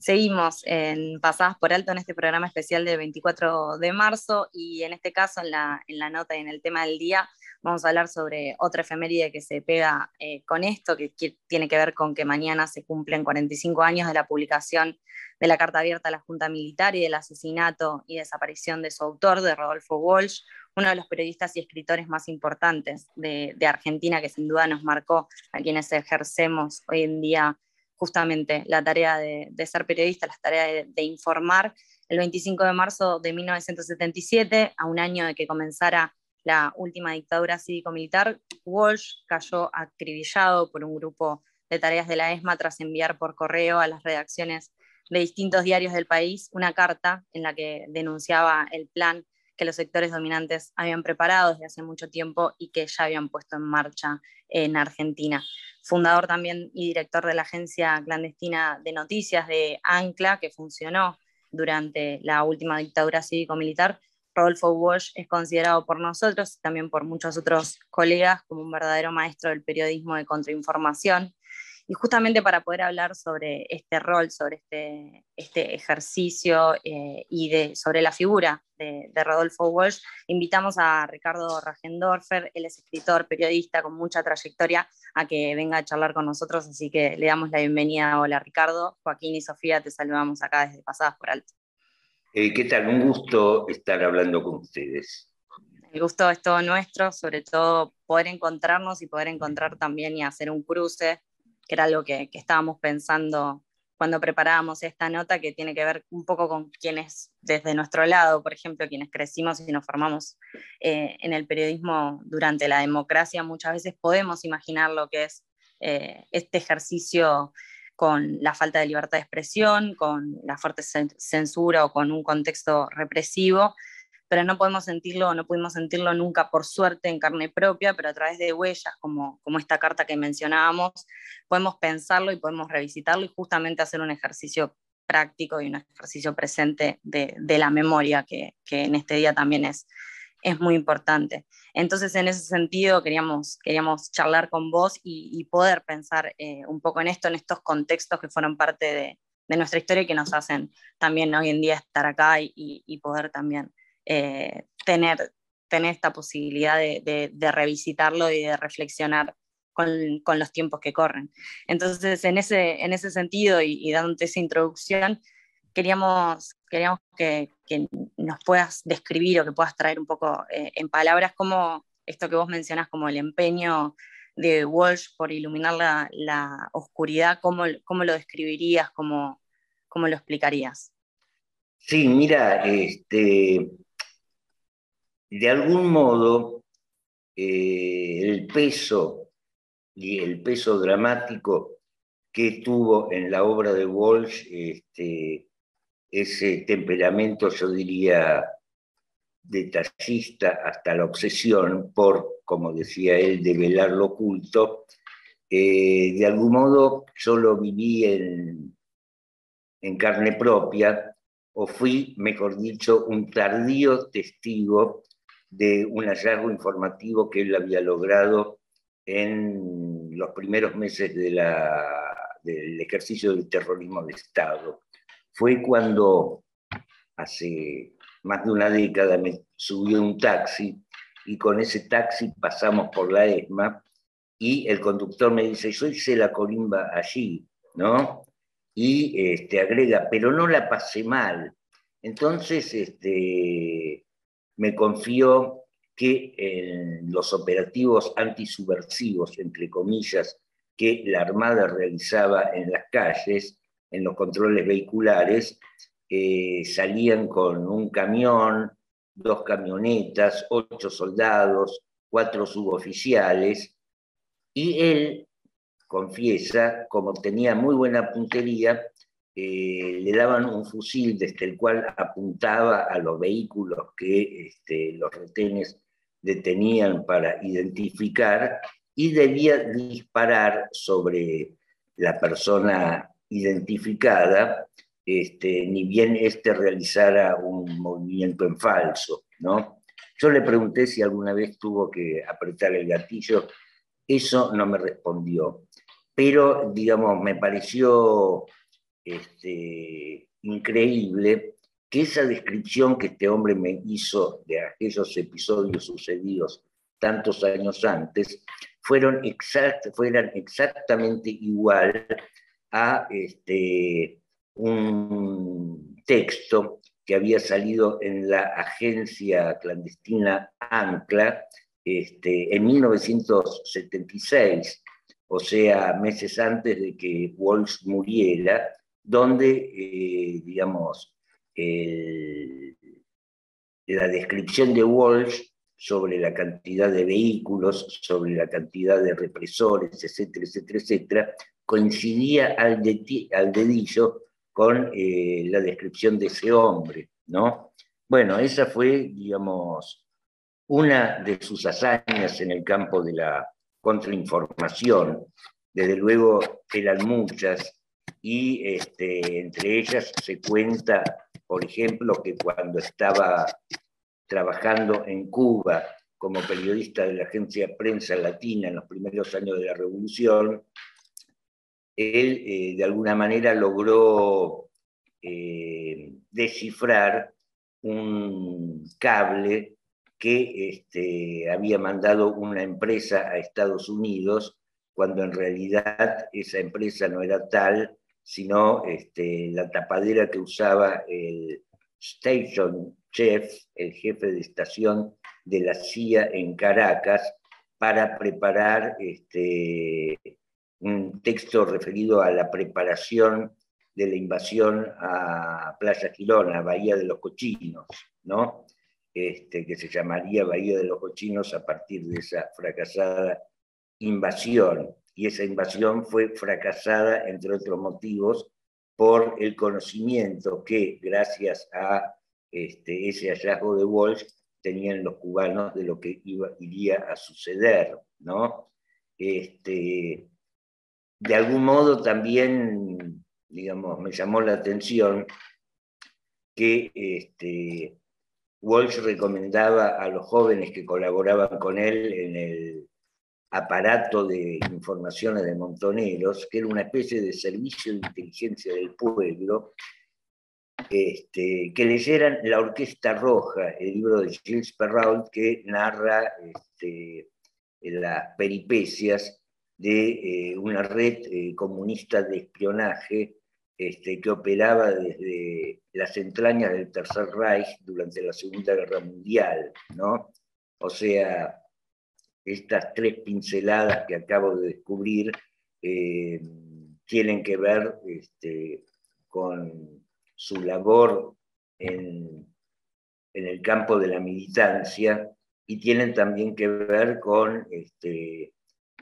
Seguimos en Pasadas por Alto en este programa especial del 24 de marzo y en este caso en la, en la nota y en el tema del día vamos a hablar sobre otra efeméride que se pega eh, con esto, que, tiene que ver con que mañana se cumplen 45 años de la publicación de la Carta Abierta a la Junta Militar y del asesinato y desaparición de su autor, de Rodolfo Walsh, uno de los periodistas y escritores más importantes de, Argentina, que sin duda nos marcó a quienes ejercemos hoy en día justamente la tarea de, ser periodista, la tarea de, de, informar. El 25 de marzo de 1977, a un año de que comenzara la última dictadura cívico-militar, Walsh cayó acribillado por un grupo de tareas de la ESMA tras enviar por correo a las redacciones de distintos diarios del país una carta en la que denunciaba el plan que los sectores dominantes habían preparado desde hace mucho tiempo y que ya habían puesto en marcha en Argentina. Fundador también y director de la agencia clandestina de noticias de ANCLA, que funcionó durante la última dictadura cívico-militar, Rodolfo Walsh es considerado por nosotros y también por muchos otros colegas como un verdadero maestro del periodismo de contrainformación. Y justamente para poder hablar sobre este rol, sobre este, este ejercicio eh, y de, sobre la figura de, Rodolfo Walsh, invitamos a Ricardo Ragendorfer, él es escritor, periodista con mucha trayectoria, a que venga a charlar con nosotros, así que le damos la bienvenida. Hola Ricardo, Joaquín y Sofía, te saludamos acá desde Pasadas por Alto. Eh, ¿Qué tal? Un gusto estar hablando con ustedes. El gusto es todo nuestro, sobre todo poder encontrarnos y poder encontrar también y hacer un cruce, que era algo que, estábamos pensando cuando preparábamos esta nota, que tiene que ver un poco con quienes desde nuestro lado, por ejemplo, quienes crecimos y nos formamos eh, en el periodismo durante la democracia, muchas veces podemos imaginar lo que es eh, este ejercicio con la falta de libertad de expresión, con la fuerte censura o con un contexto represivo, pero no podemos sentirlo, no pudimos sentirlo nunca por suerte en carne propia, pero a través de huellas como, como esta carta que mencionábamos, podemos pensarlo y podemos revisitarlo y justamente hacer un ejercicio práctico y un ejercicio presente de, de la memoria, que, que en este día también es, es muy importante. Entonces, en ese sentido, queríamos, queríamos charlar con vos y, poder pensar eh, un poco en esto, en estos contextos que fueron parte de, nuestra historia y que nos hacen también hoy en día estar acá y, poder también eh, tener, tener esta posibilidad de, revisitarlo y de reflexionar con, los tiempos que corren. Entonces, en ese, en ese sentido y, y dándote esa introducción, queríamos, queríamos que, nos puedas describir o que puedas traer un poco eh, en palabras como esto que vos mencionas como el empeño de Walsh por iluminar la, oscuridad, ¿cómo, ¿cómo, lo describirías, cómo, cómo lo explicarías? Sí, mira, este, de algún modo eh, el peso y el peso dramático que tuvo en la obra de Walsh este, ese temperamento, yo diría, detallista hasta la obsesión por, como decía él, develar lo oculto, eh, de algún modo yo lo viví en, en carne propia, o fui, mejor dicho, un tardío testigo de un hallazgo informativo que él había logrado en los primeros meses del ejercicio del terrorismo de Estado fue cuando hace más de una década me subí a un taxi y con ese taxi pasamos por la ESMA y el conductor me dice, yo hice la colimba allí, ¿no? Y este, agrega, pero no la pasé mal. Entonces este, me confió que en los operativos antisubversivos, entre comillas, que la Armada realizaba en las calles, en los controles vehiculares, eh, salían con un camión, dos camionetas, ocho soldados, cuatro suboficiales, y él confiesa, como tenía muy buena puntería, eh, le daban un fusil desde el cual apuntaba a los vehículos que este, los retenes detenían para identificar y debía disparar sobre la persona identificada, este, ni bien éste realizara un movimiento en falso, ¿no? Yo le pregunté si alguna vez tuvo que apretar el gatillo, eso no me respondió, pero, digamos, me pareció este, increíble que esa descripción que este hombre me hizo de aquellos episodios sucedidos tantos años antes, fueron, exact, fueran exactamente igual a este, un texto que había salido en la agencia clandestina ANCLA este, en 1976, o sea, meses antes de que Walsh muriera, donde, eh, digamos, la descripción de Walsh sobre la cantidad de vehículos, sobre la cantidad de represores, etcétera, etcétera, etcétera, coincidía al, dedillo con eh, la descripción de ese hombre, ¿no? Bueno, esa fue, digamos, una de sus hazañas en el campo de la contrainformación. Desde luego eran muchas y este, entre ellas se cuenta, por ejemplo, que cuando estaba trabajando en Cuba como periodista de la agencia Prensa Latina en los primeros años de la Revolución, él eh, de alguna manera logró eh, descifrar un cable que este, había mandado una empresa a Estados Unidos, cuando en realidad esa empresa no era tal, sino este, la tapadera que usaba el Station Chef, el jefe de estación de la CIA en Caracas, para preparar este, un texto referido a la preparación de la invasión a Playa Girona, Bahía de los Cochinos, ¿no? Este, que se llamaría Bahía de los Cochinos a partir de esa fracasada invasión. Y esa invasión fue fracasada, entre otros motivos, por el conocimiento que, gracias a este, ese hallazgo de Walsh, tenían los cubanos de lo que iba, iría a suceder, ¿no? Este, de algún modo también, digamos, me llamó la atención que este, Walsh recomendaba a los jóvenes que colaboraban con él en el aparato de informaciones de Montoneros, que era una especie de servicio de inteligencia del pueblo, este, que leyeran La Orquesta Roja, el libro de Gilles Perrault, que narra este, las peripecias de eh, una red eh, comunista de espionaje este, que operaba desde las entrañas del Tercer Reich durante la Segunda Guerra Mundial, ¿no? O sea, estas tres pinceladas que acabo de descubrir eh, tienen que ver este, con su labor en, el campo de la militancia y tienen también que ver con este,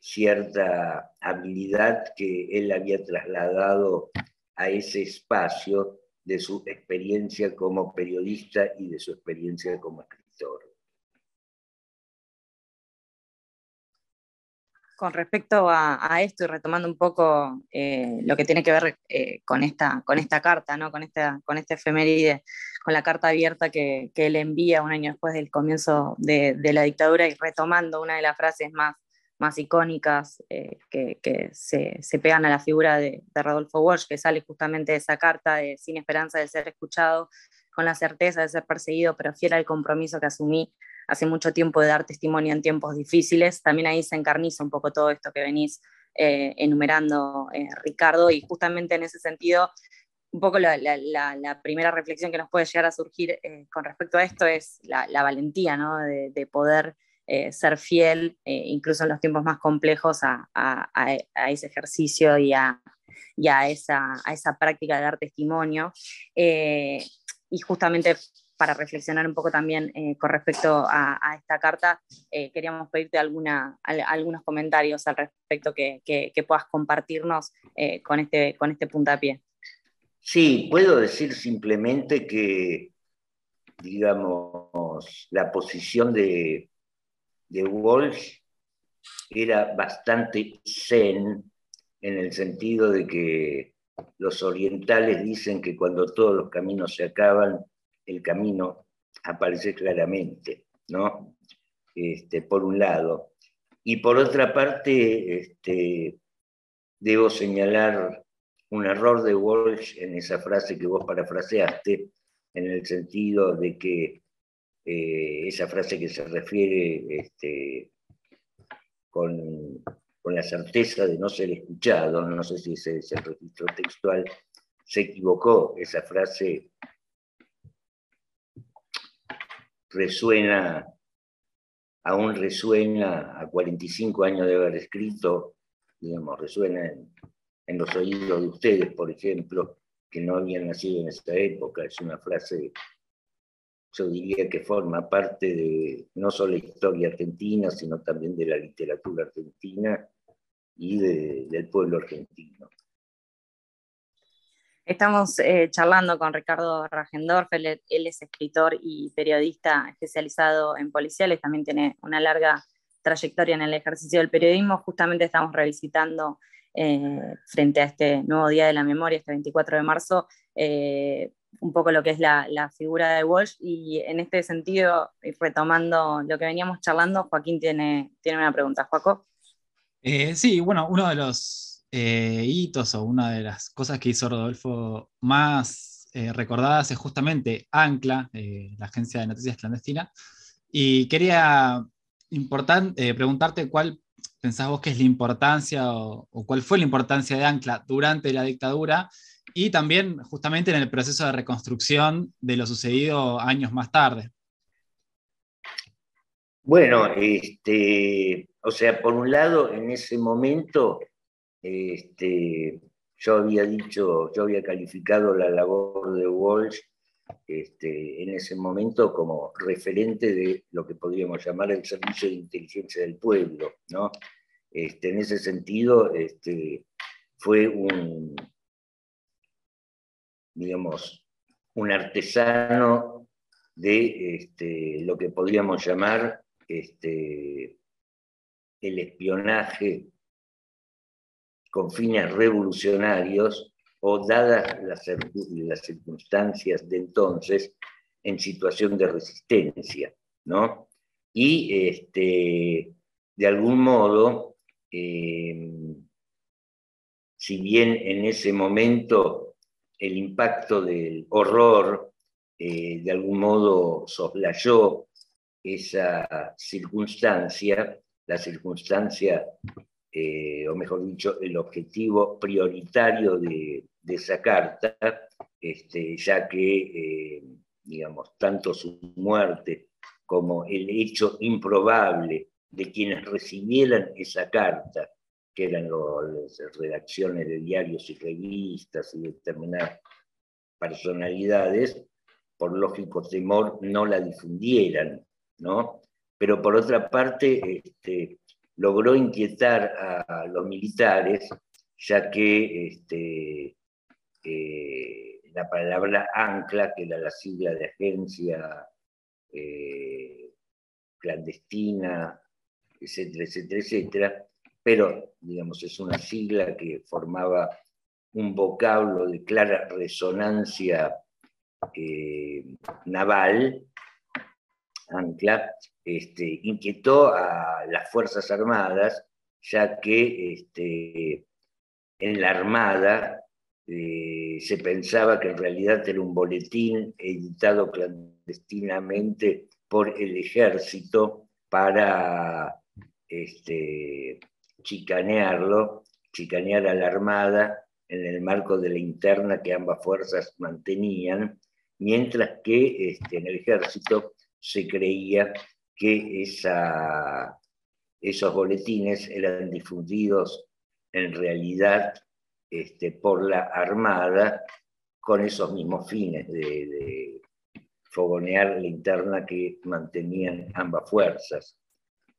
cierta habilidad que él había trasladado a ese espacio de su experiencia como periodista y de su experiencia como escritor. Con respecto a, esto y retomando un poco eh, lo que tiene que ver eh, con, esta, con esta carta, ¿no? con, esta, con este efeméride, con la carta abierta que, él envía un año después del comienzo de, la dictadura y retomando una de las frases más más icónicas eh, que, se, pegan a la figura de, de, Rodolfo Walsh, que sale justamente de esa carta de sin esperanza de ser escuchado, con la certeza de ser perseguido, pero fiel al compromiso que asumí hace mucho tiempo de dar testimonio en tiempos difíciles. También ahí se encarniza un poco todo esto que venís eh, enumerando, eh, Ricardo, y justamente en ese sentido, un poco la, primera reflexión que nos puede llegar a surgir con respecto a esto es la, valentía ¿no? de, de poder eh, ser fiel, eh, incluso en los tiempos más complejos, a, ese ejercicio y, a, esa, práctica de dar testimonio. Eh, y justamente para reflexionar un poco también con respecto a, esta carta, queríamos pedirte algunos comentarios al respecto que, puedas compartirnos con, este, con este puntapié. Sí, puedo decir simplemente que, digamos, la posición de, de Walsh era bastante zen en el sentido de que los orientales dicen que cuando todos los caminos se acaban, el camino aparece claramente, ¿no? Este, por un lado. Y por otra parte, este, debo señalar un error de Walsh en esa frase que vos parafraseaste, en el sentido de que eh, esa frase que se refiere este, con, la certeza de no ser escuchado, no sé si ese es el registro textual, se equivocó, esa frase resuena, aún resuena a 45 años de haber escrito, digamos, resuena en, los oídos de ustedes, por ejemplo, que no habían nacido en esta época. Es una frase, yo diría que forma parte de no solo la historia argentina, sino también de la literatura argentina y del pueblo argentino. Estamos eh, charlando con Ricardo Ragendorf, él, es escritor y periodista especializado en policiales, también tiene una larga trayectoria en el ejercicio del periodismo. Justamente estamos revisitando eh, frente a este nuevo Día de la Memoria, este 24 de marzo, eh, un poco lo que es la, figura de Walsh y en este sentido, retomando lo que veníamos charlando, Joaquín tiene, tiene una pregunta. Joaco. Sí, bueno, uno de los hitos o una de las cosas que hizo Rodolfo más recordadas es justamente ANCLA, la agencia de noticias clandestina, y quería preguntarte cuál pensás vos que es la importancia o, cuál fue la importancia de Ancla durante la dictadura y también justamente en el proceso de reconstrucción de lo sucedido años más tarde? Bueno, este, o sea, por un lado, en ese momento, este, yo había dicho, yo había calificado la labor de Walsh este, en ese momento como referente de lo que podríamos llamar el servicio de inteligencia del pueblo. ¿no? Este, en ese sentido, fue un, digamos, un artesano de lo que podríamos llamar el espionaje con fines revolucionarios o dadas las, circunstancias de entonces, en situación de resistencia, ¿no? Y este, de algún modo, eh, si bien en ese momento el impacto del horror eh, de algún modo soslayó esa circunstancia, la circunstancia, eh, o mejor dicho, el objetivo prioritario de, esa carta, este, ya que, eh, digamos, tanto su muerte como el hecho improbable de quienes recibieran esa carta, que eran las redacciones de diarios y revistas y determinadas personalidades, por lógico temor no la difundieran, ¿no? Pero por otra parte, este, logró inquietar a los militares, ya que este, eh, la palabra ancla, que era la sigla de agencia eh, clandestina, etcétera, etcétera, etcétera, pero, digamos, es una sigla que formaba un vocablo de clara resonancia eh, naval, ancla, este, inquietó a las Fuerzas Armadas, ya que este, en la Armada eh, se pensaba que en realidad era un boletín editado clandestinamente por el ejército para este, chicanearlo, chicanear a la Armada en el marco de la interna que ambas fuerzas mantenían, mientras que en el ejército se creía que esos boletines eran difundidos en realidad este, por la Armada con esos mismos fines de, fogonear la interna que mantenían ambas fuerzas.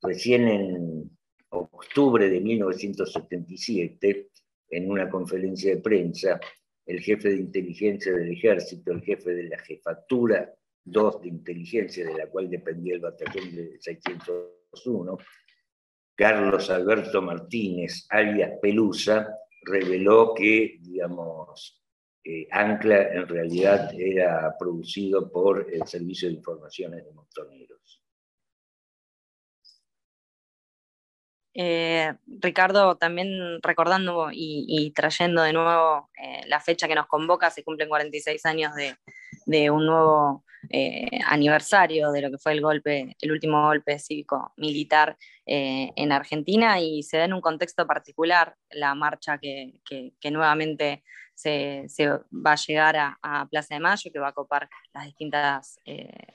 Recién en octubre de 1977, en una conferencia de prensa, el jefe de inteligencia del ejército, el jefe de la jefatura 2 de inteligencia, de la cual dependía el batallón de 601, Carlos Alberto Martínez, alias Pelusa, reveló que, digamos, eh, Ancla en realidad era producido por el Servicio de Informaciones de Montoneros. Eh, Ricardo, también recordando y, trayendo de nuevo eh, la fecha que nos convoca, se cumplen 46 años de, un nuevo eh, aniversario de lo que fue el golpe, el último golpe cívico-militar en Argentina y se da en un contexto particular la marcha que, nuevamente se, va a llegar a, Plaza de Mayo, que va a copar las distintas,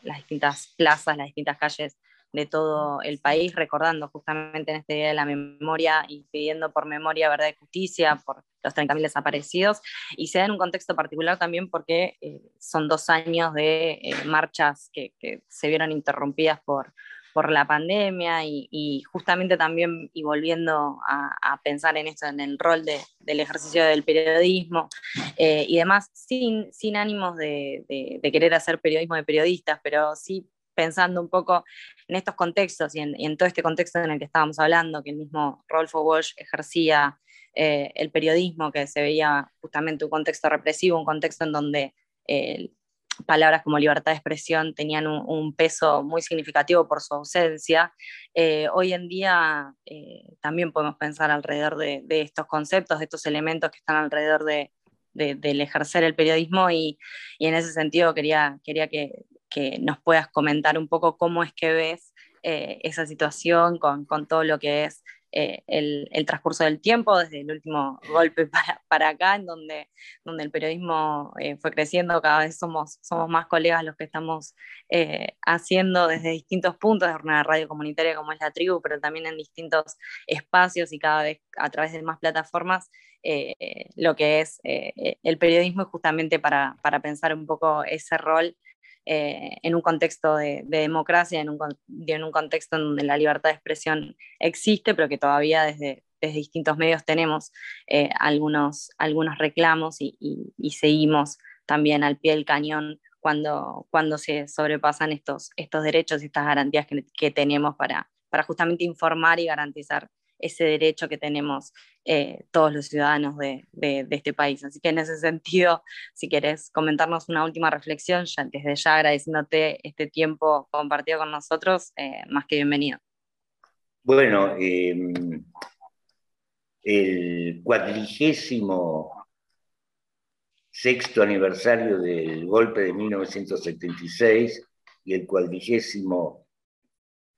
las distintas plazas, las distintas calles de todo el país, recordando justamente en este Día de la Memoria y pidiendo por memoria, verdad y justicia por los 30.000 desaparecidos. Y se da en un contexto particular también porque eh, son dos años de eh, marchas que, se vieron interrumpidas por, por la pandemia y, justamente también, y volviendo a, pensar en esto, en el rol del ejercicio del periodismo eh, y demás, sin, sin ánimos de, de, querer hacer periodismo de periodistas, pero sí pensando un poco en estos contextos y en, todo este contexto en el que estábamos hablando, que el mismo Rolfo Walsh ejercía eh, el periodismo, que se veía justamente un contexto represivo, un contexto en donde eh, palabras como libertad de expresión tenían un, peso muy significativo por su ausencia. Eh, hoy en día también podemos pensar alrededor de, estos conceptos, de estos elementos que están alrededor de, del ejercer el periodismo y, y, en ese sentido quería, quería que que nos puedas comentar un poco cómo es que ves eh, esa situación con, con, todo lo que es eh, el, transcurso del tiempo, desde el último golpe para, para acá, en donde, donde el periodismo eh, fue creciendo, cada vez somos, somos más colegas los que estamos haciendo desde distintos puntos de una radio comunitaria como es la tribu, pero también en distintos espacios y cada vez a través de más plataformas. lo que es el periodismo y justamente para, para pensar un poco ese rol eh, en un contexto de, democracia, en un, en un, contexto en donde la libertad de expresión existe, pero que todavía desde, desde distintos medios tenemos eh, algunos, algunos reclamos y, seguimos también al pie del cañón cuando, cuando se sobrepasan estos, estos derechos y estas garantías que, que tenemos para, para justamente informar y garantizar ese derecho que tenemos eh, todos los ciudadanos de, este país. Así que en ese sentido, si quieres comentarnos una última reflexión, ya, desde ya agradeciéndote este tiempo compartido con nosotros, eh, más que bienvenido. Bueno, em, el cuadrigésimo sexto aniversario del golpe de 1976 y el cuadrigésimo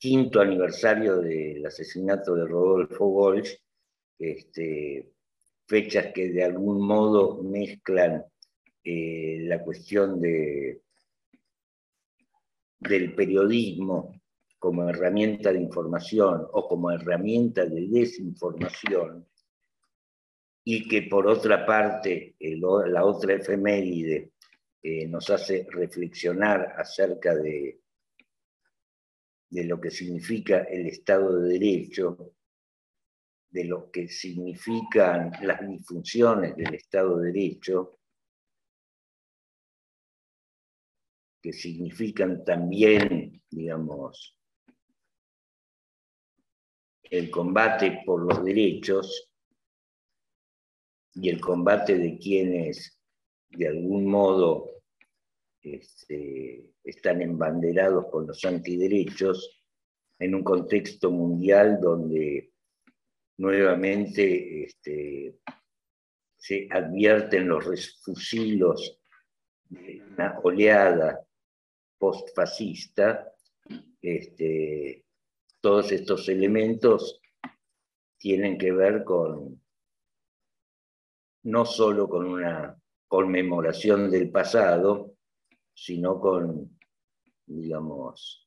quinto aniversario del asesinato de Rodolfo Walsh, este, fechas que de algún modo mezclan eh, la cuestión de, del periodismo como herramienta de información o como herramienta de desinformación, y que por otra parte la otra efeméride eh, nos hace reflexionar acerca de de lo que significa el Estado de Derecho, de lo que significan las disfunciones del Estado de Derecho, que significan también, digamos, el combate por los derechos y el combate de quienes de algún modo este, están embanderados con los antiderechos en un contexto mundial donde nuevamente este, se advierten los refusilos de una oleada postfascista, este, todos estos elementos tienen que ver con no solo con una conmemoración del pasado, sino con, digamos,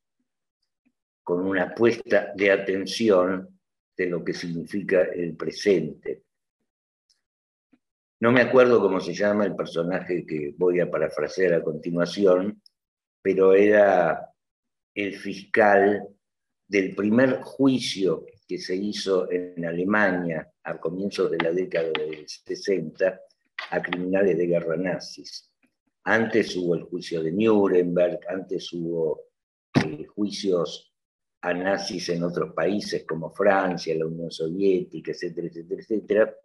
con una puesta de atención de lo que significa el presente. No me acuerdo cómo se llama el personaje que voy a parafrasear a continuación, pero era el fiscal del primer juicio que se hizo en Alemania a comienzos de la década del 60 a criminales de guerra nazis. Antes hubo el juicio de Nuremberg, antes hubo eh, juicios a nazis en otros países como Francia, la Unión Soviética, etcétera, etcétera, etcétera.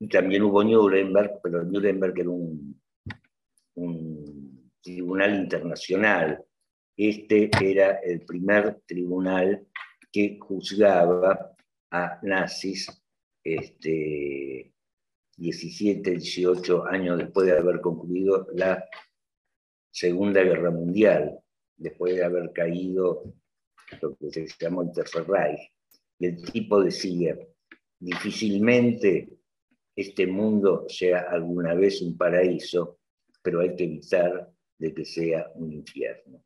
Y también hubo Nuremberg, pero Nuremberg era un, un tribunal internacional. Este era el primer tribunal que juzgaba a nazis este, 17, 18 años después de haber concluido la Segunda Guerra Mundial, después de haber caído lo que se llamó el Tercer Reich. Y el tipo decía, difícilmente este mundo sea alguna vez un paraíso, pero hay que evitar de que sea un infierno.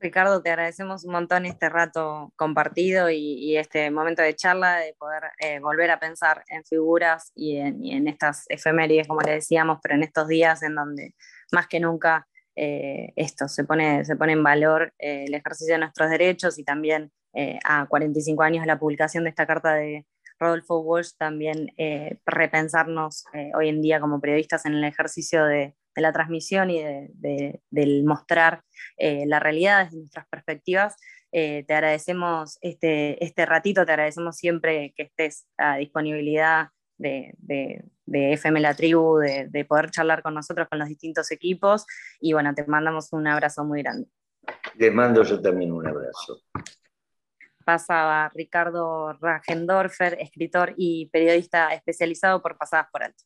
Ricardo, te agradecemos un montón este rato compartido y, este momento de charla, de poder eh, volver a pensar en figuras y en, estas efemérides, como le decíamos, pero en estos días en donde más que nunca eh, esto se pone, se pone en valor eh, el ejercicio de nuestros derechos y también a 45 años de la publicación de esta carta de Rodolfo Walsh, también repensarnos hoy en día como periodistas en el ejercicio de, de la transmisión y de, del mostrar eh, la realidad desde nuestras perspectivas. Eh, te agradecemos este, este ratito, te agradecemos siempre que estés a disponibilidad de, de, FM La Tribu, de, poder charlar con nosotros, con los distintos equipos. Y bueno, te mandamos un abrazo muy grande. Les mando yo también un abrazo. Pasaba Ricardo Ragendorfer, escritor y periodista especializado por Pasadas por Alto.